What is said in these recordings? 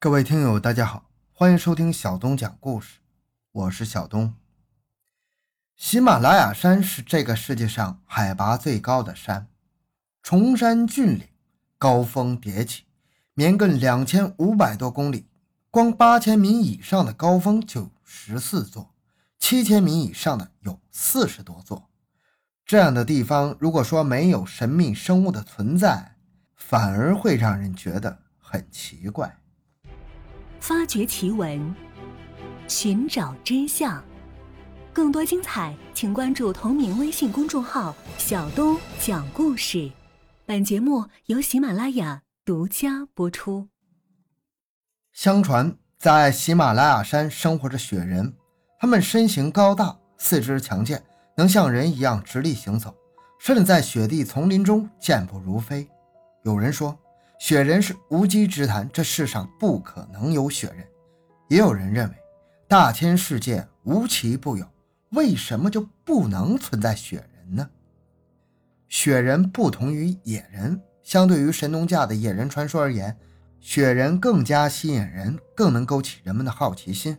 各位听友，大家好，欢迎收听小东讲故事，我是小东。喜马拉雅山是这个世界上海拔最高的山，崇山峻岭，高峰迭起，绵亘两千五百多公里，光八千米以上的高峰就十四座，七千米以上的有四十多座。这样的地方，如果说没有神秘生物的存在，反而会让人觉得很奇怪。发掘奇闻，寻找真相，更多精彩，请关注同名微信公众号“小东讲故事”。本节目由喜马拉雅独家播出。相传，在喜马拉雅山生活着雪人，他们身形高大，四肢强健，能像人一样直立行走，甚至在雪地丛林中健步如飞。有人说。雪人是无稽之谈，这世上不可能有雪人。也有人认为，大千世界无奇不有，为什么就不能存在雪人呢？雪人不同于野人，相对于神农架的野人传说而言，雪人更加吸引人，更能勾起人们的好奇心。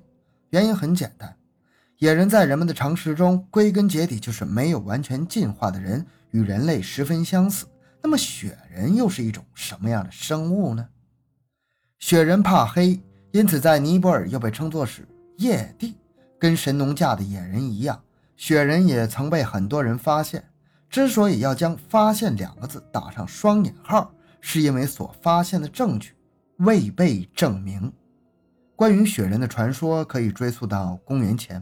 原因很简单，野人在人们的常识中，归根结底就是没有完全进化的人，与人类十分相似。那么雪人又是一种什么样的生物呢？雪人怕黑，因此在尼泊尔又被称作是夜帝。跟神农架的野人一样，雪人也曾被很多人发现。之所以要将“发现”两个字打上双引号，是因为所发现的证据未被证明。关于雪人的传说可以追溯到公元前。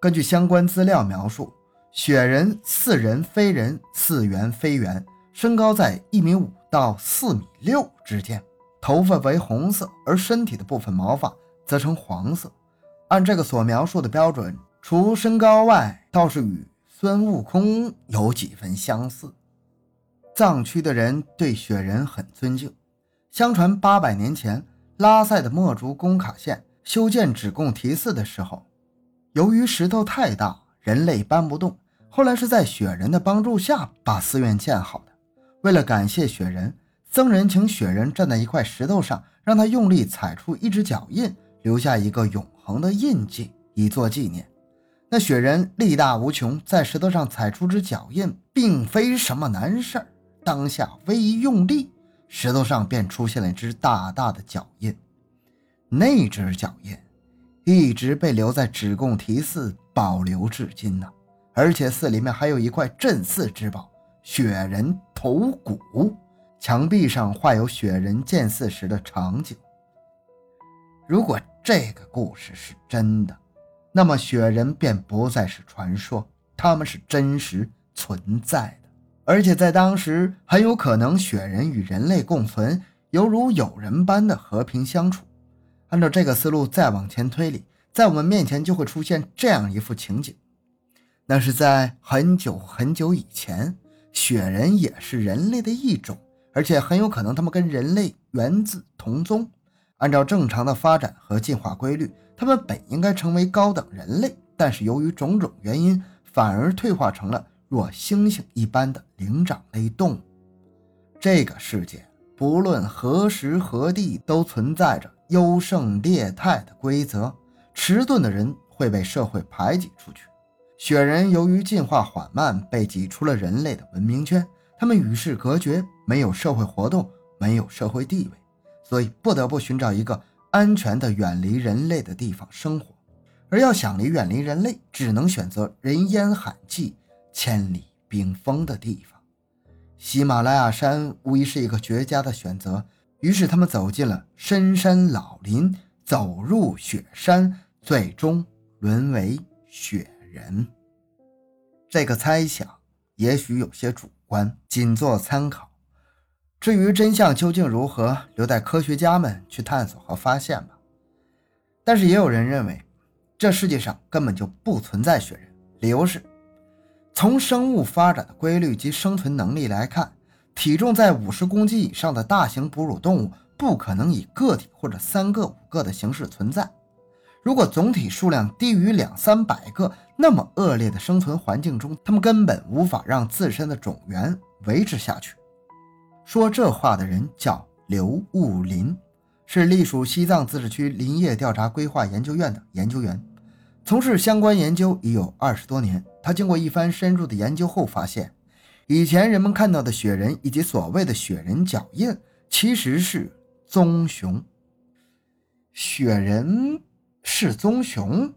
根据相关资料描述，雪人似人非人，似圆非圆。身高在一米五到四米六之间，头发为红色，而身体的部分毛发则呈黄色。按这个所描述的标准，除身高外，倒是与孙悟空有几分相似。藏区的人对雪人很尊敬。相传八百年前，拉萨的墨竹工卡县修建止贡提寺的时候，由于石头太大，人类搬不动，后来是在雪人的帮助下把寺院建好的。为了感谢雪人，僧人请雪人站在一块石头上，让他用力踩出一只脚印，留下一个永恒的印记，以作纪念。那雪人力大无穷，在石头上踩出只脚印，并非什么难事儿。当下微一用力，石头上便出现了一只大大的脚印。那只脚印一直被留在止贡提寺，保留至今呢。而且寺里面还有一块镇寺之宝。雪人头骨，墙壁上画有雪人建寺时的场景。如果这个故事是真的，那么雪人便不再是传说，他们是真实存在的，而且在当时很有可能雪人与人类共存，犹如友人般的和平相处。按照这个思路再往前推理，在我们面前就会出现这样一幅情景：那是在很久很久以前。雪人也是人类的一种，而且很有可能他们跟人类源自同宗。按照正常的发展和进化规律，他们本应该成为高等人类，但是由于种种原因，反而退化成了若猩猩一般的灵长类动物。这个世界不论何时何地都存在着优胜劣汰的规则，迟钝的人会被社会排挤出去。雪人由于进化缓慢，被挤出了人类的文明圈，他们与世隔绝，没有社会活动，没有社会地位，所以不得不寻找一个安全的、远离人类的地方生活。而要想离远离人类，只能选择人烟罕寂、千里冰封的地方。喜马拉雅山无疑是一个绝佳的选择。于是他们走进了深山老林，走入雪山，最终沦为雪。人，这个猜想也许有些主观，仅做参考。至于真相究竟如何，留待科学家们去探索和发现吧。但是也有人认为，这世界上根本就不存在雪人。理由是，从生物发展的规律及生存能力来看，体重在五十公斤以上的大型哺乳动物不可能以个体或者三个、五个的形式存在。如果总体数量低于两三百个，那么恶劣的生存环境中，他们根本无法让自身的种源维持下去。说这话的人叫刘物林，是隶属西藏自治区林业调查规划研究院的研究员，从事相关研究已有二十多年。他经过一番深入的研究后发现，以前人们看到的雪人以及所谓的雪人脚印，其实是棕熊。雪人是棕熊？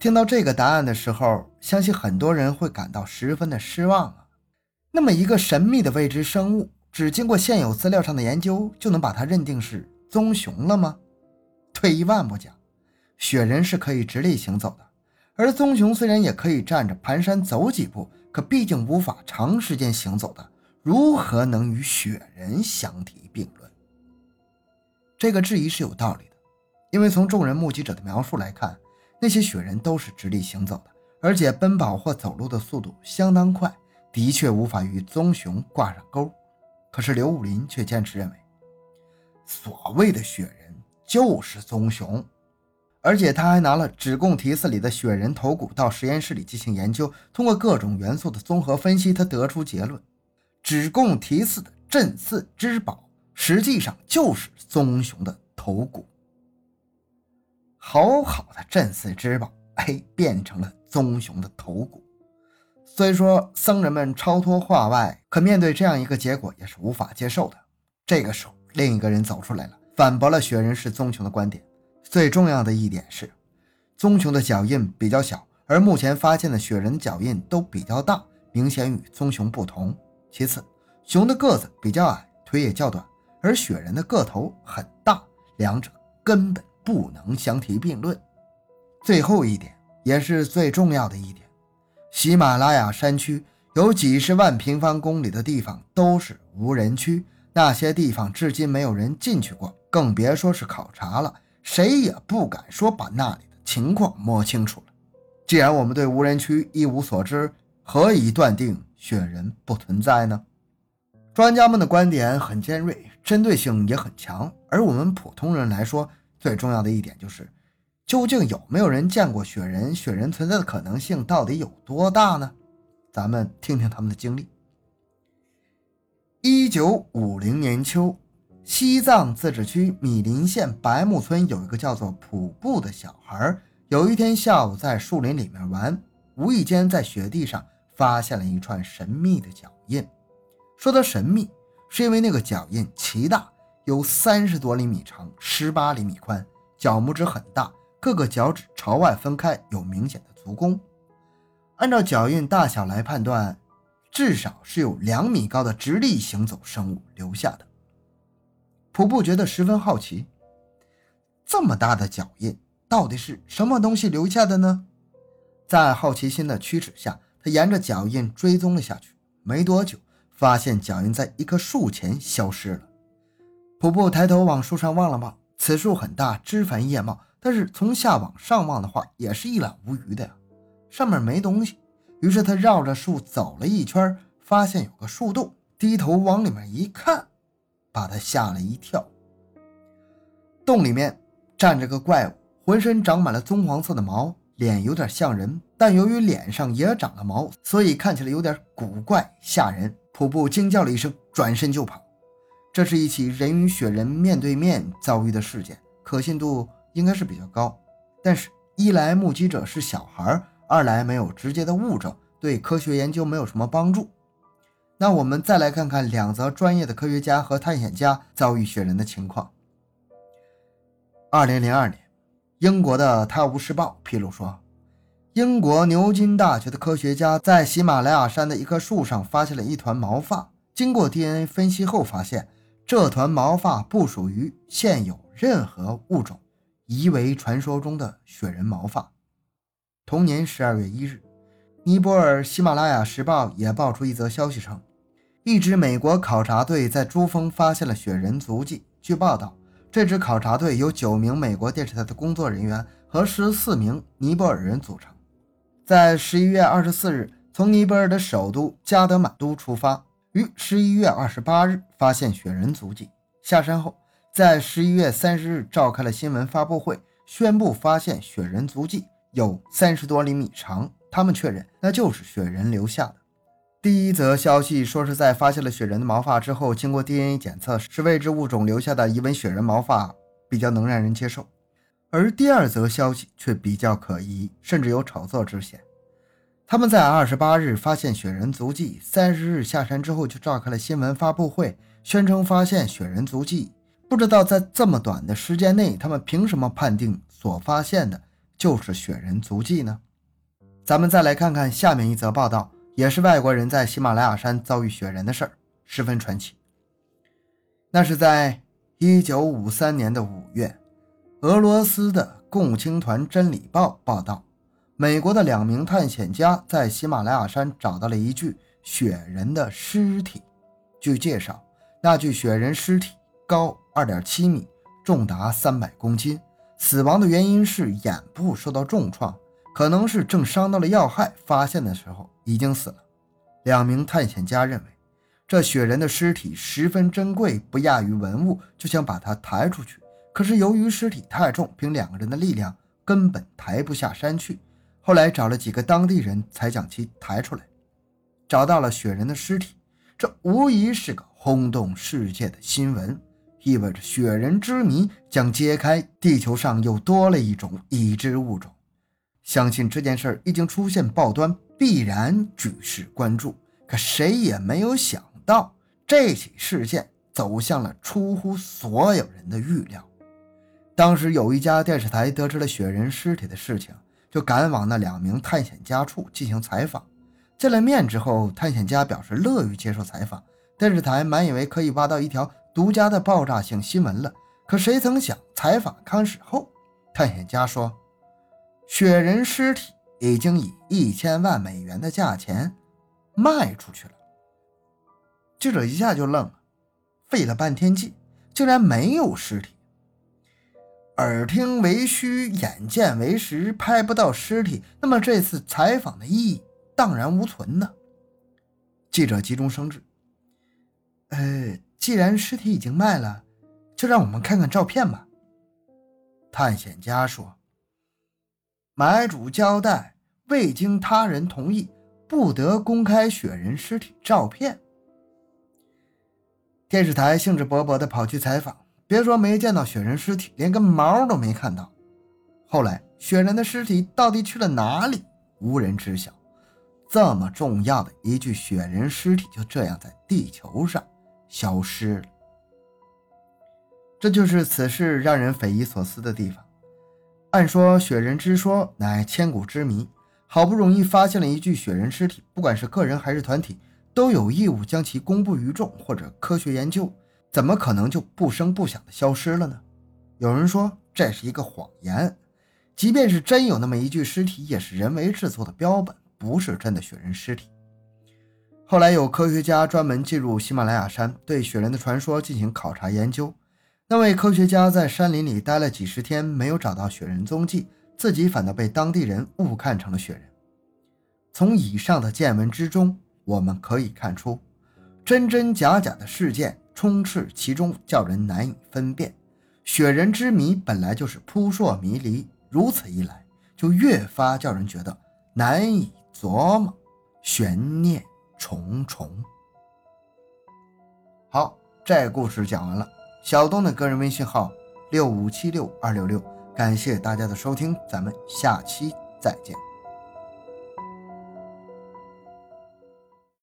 听到这个答案的时候，相信很多人会感到十分的失望啊。那么一个神秘的未知生物，只经过现有资料上的研究，就能把它认定是棕熊了吗？退一万步讲，雪人是可以直立行走的，而棕熊虽然也可以站着蹒跚走几步，可毕竟无法长时间行走的，如何能与雪人相提并论？这个质疑是有道理，因为从众人目击者的描述来看。那些雪人都是直立行走的，而且奔跑或走路的速度相当快，的确无法与棕熊挂上钩。可是刘武林却坚持认为，所谓的雪人就是棕熊，而且他还拿了指贡提寺里的雪人头骨到实验室里进行研究，通过各种元素的综合分析，他得出结论：指贡提寺的镇寺之宝实际上就是棕熊的头骨。好好的镇寺之宝，哎，变成了棕熊的头骨。虽说僧人们超脱化外，可面对这样一个结果也是无法接受的。这个时候，另一个人走出来了，反驳了雪人是棕熊的观点。最重要的一点是，棕熊的脚印比较小，而目前发现的雪人脚印都比较大，明显与棕熊不同。其次，熊的个子比较矮，腿也较短，而雪人的个头很大，两者根本。不能相提并论。最后一点也是最重要的一点，喜马拉雅山区有几十万平方公里的地方都是无人区，那些地方至今没有人进去过，更别说是考察了。谁也不敢说把那里的情况摸清楚了。既然我们对无人区一无所知，何以断定雪人不存在呢？专家们的观点很尖锐，针对性也很强，而我们普通人来说，最重要的一点就是，究竟有没有人见过雪人？雪人存在的可能性到底有多大呢？咱们听听他们的经历。一九五零年秋，西藏自治区米林县白木村有一个叫做普布的小孩，有一天下午在树林里面玩，无意间在雪地上发现了一串神秘的脚印。说它神秘，是因为那个脚印奇大。有三十多厘米长，十八厘米宽，脚拇指很大，各个脚趾朝外分开，有明显的足弓。按照脚印大小来判断，至少是有两米高的直立行走生物留下的。普布觉得十分好奇，这么大的脚印到底是什么东西留下的呢？在好奇心的驱使下，他沿着脚印追踪了下去。没多久，发现脚印在一棵树前消失了。瀑布抬头往树上望了望，此树很大，枝繁叶茂，但是从下往上望的话，也是一览无余的呀，上面没东西。于是他绕着树走了一圈，发现有个树洞，低头往里面一看，把他吓了一跳。洞里面站着个怪物，浑身长满了棕黄色的毛，脸有点像人，但由于脸上也长了毛，所以看起来有点古怪吓人。瀑布惊叫了一声，转身就跑。这是一起人与雪人面对面遭遇的事件，可信度应该是比较高。但是，一来目击者是小孩，二来没有直接的物证，对科学研究没有什么帮助。那我们再来看看两则专业的科学家和探险家遭遇雪人的情况。二零零二年，英国的《泰晤士报》披露说，英国牛津大学的科学家在喜马拉雅山的一棵树上发现了一团毛发，经过 DNA 分析后发现。这团毛发不属于现有任何物种，疑为传说中的雪人毛发。同年十二月一日，尼泊尔喜马拉雅时报也爆出一则消息称，一支美国考察队在珠峰发现了雪人足迹。据报道，这支考察队由九名美国电视台的工作人员和十四名尼泊尔人组成，在十一月二十四日从尼泊尔的首都加德满都出发。于十一月二十八日发现雪人足迹，下山后，在十一月三十日召开了新闻发布会，宣布发现雪人足迹有三十多厘米长。他们确认那就是雪人留下的。第一则消息说是在发现了雪人的毛发之后，经过 DNA 检测是未知物种留下的疑问雪人毛发，比较能让人接受。而第二则消息却比较可疑，甚至有炒作之嫌。他们在二十八日发现雪人足迹，三十日下山之后就召开了新闻发布会，宣称发现雪人足迹。不知道在这么短的时间内，他们凭什么判定所发现的就是雪人足迹呢？咱们再来看看下面一则报道，也是外国人在喜马拉雅山遭遇雪人的事儿，十分传奇。那是在一九五三年的五月，俄罗斯的共青团真理报报道。美国的两名探险家在喜马拉雅山找到了一具雪人的尸体。据介绍，那具雪人尸体高二点七米，重达三百公斤，死亡的原因是眼部受到重创，可能是正伤到了要害，发现的时候已经死了。两名探险家认为，这雪人的尸体十分珍贵，不亚于文物，就想把它抬出去。可是由于尸体太重，凭两个人的力量根本抬不下山去。后来找了几个当地人才将其抬出来，找到了雪人的尸体，这无疑是个轰动世界的新闻，意味着雪人之谜将揭开，地球上又多了一种已知物种。相信这件事已经出现报端，必然举世关注。可谁也没有想到，这起事件走向了出乎所有人的预料。当时有一家电视台得知了雪人尸体的事情。就赶往那两名探险家处进行采访。见了面之后，探险家表示乐于接受采访。电视台满以为可以挖到一条独家的爆炸性新闻了，可谁曾想，采访开始后，探险家说：“雪人尸体已经以一千万美元的价钱卖出去了。”记者一下就愣了，费了半天劲，竟然没有尸体。耳听为虚，眼见为实，拍不到尸体，那么这次采访的意义荡然无存呢？记者急中生智，呃，既然尸体已经卖了，就让我们看看照片吧。探险家说：“买主交代，未经他人同意，不得公开雪人尸体照片。”电视台兴致勃勃地跑去采访。别说没见到雪人尸体，连根毛都没看到。后来，雪人的尸体到底去了哪里，无人知晓。这么重要的一具雪人尸体，就这样在地球上消失了。这就是此事让人匪夷所思的地方。按说，雪人之说乃千古之谜，好不容易发现了一具雪人尸体，不管是个人还是团体，都有义务将其公布于众或者科学研究。怎么可能就不声不响的消失了呢？有人说这是一个谎言，即便是真有那么一具尸体，也是人为制作的标本，不是真的雪人尸体。后来有科学家专门进入喜马拉雅山，对雪人的传说进行考察研究。那位科学家在山林里待了几十天，没有找到雪人踪迹，自己反倒被当地人误看成了雪人。从以上的见闻之中，我们可以看出，真真假假的事件。充斥其中，叫人难以分辨。雪人之谜本来就是扑朔迷离，如此一来，就越发叫人觉得难以琢磨，悬念重重。好，这故事讲完了。小东的个人微信号六五七六二六六，感谢大家的收听，咱们下期再见。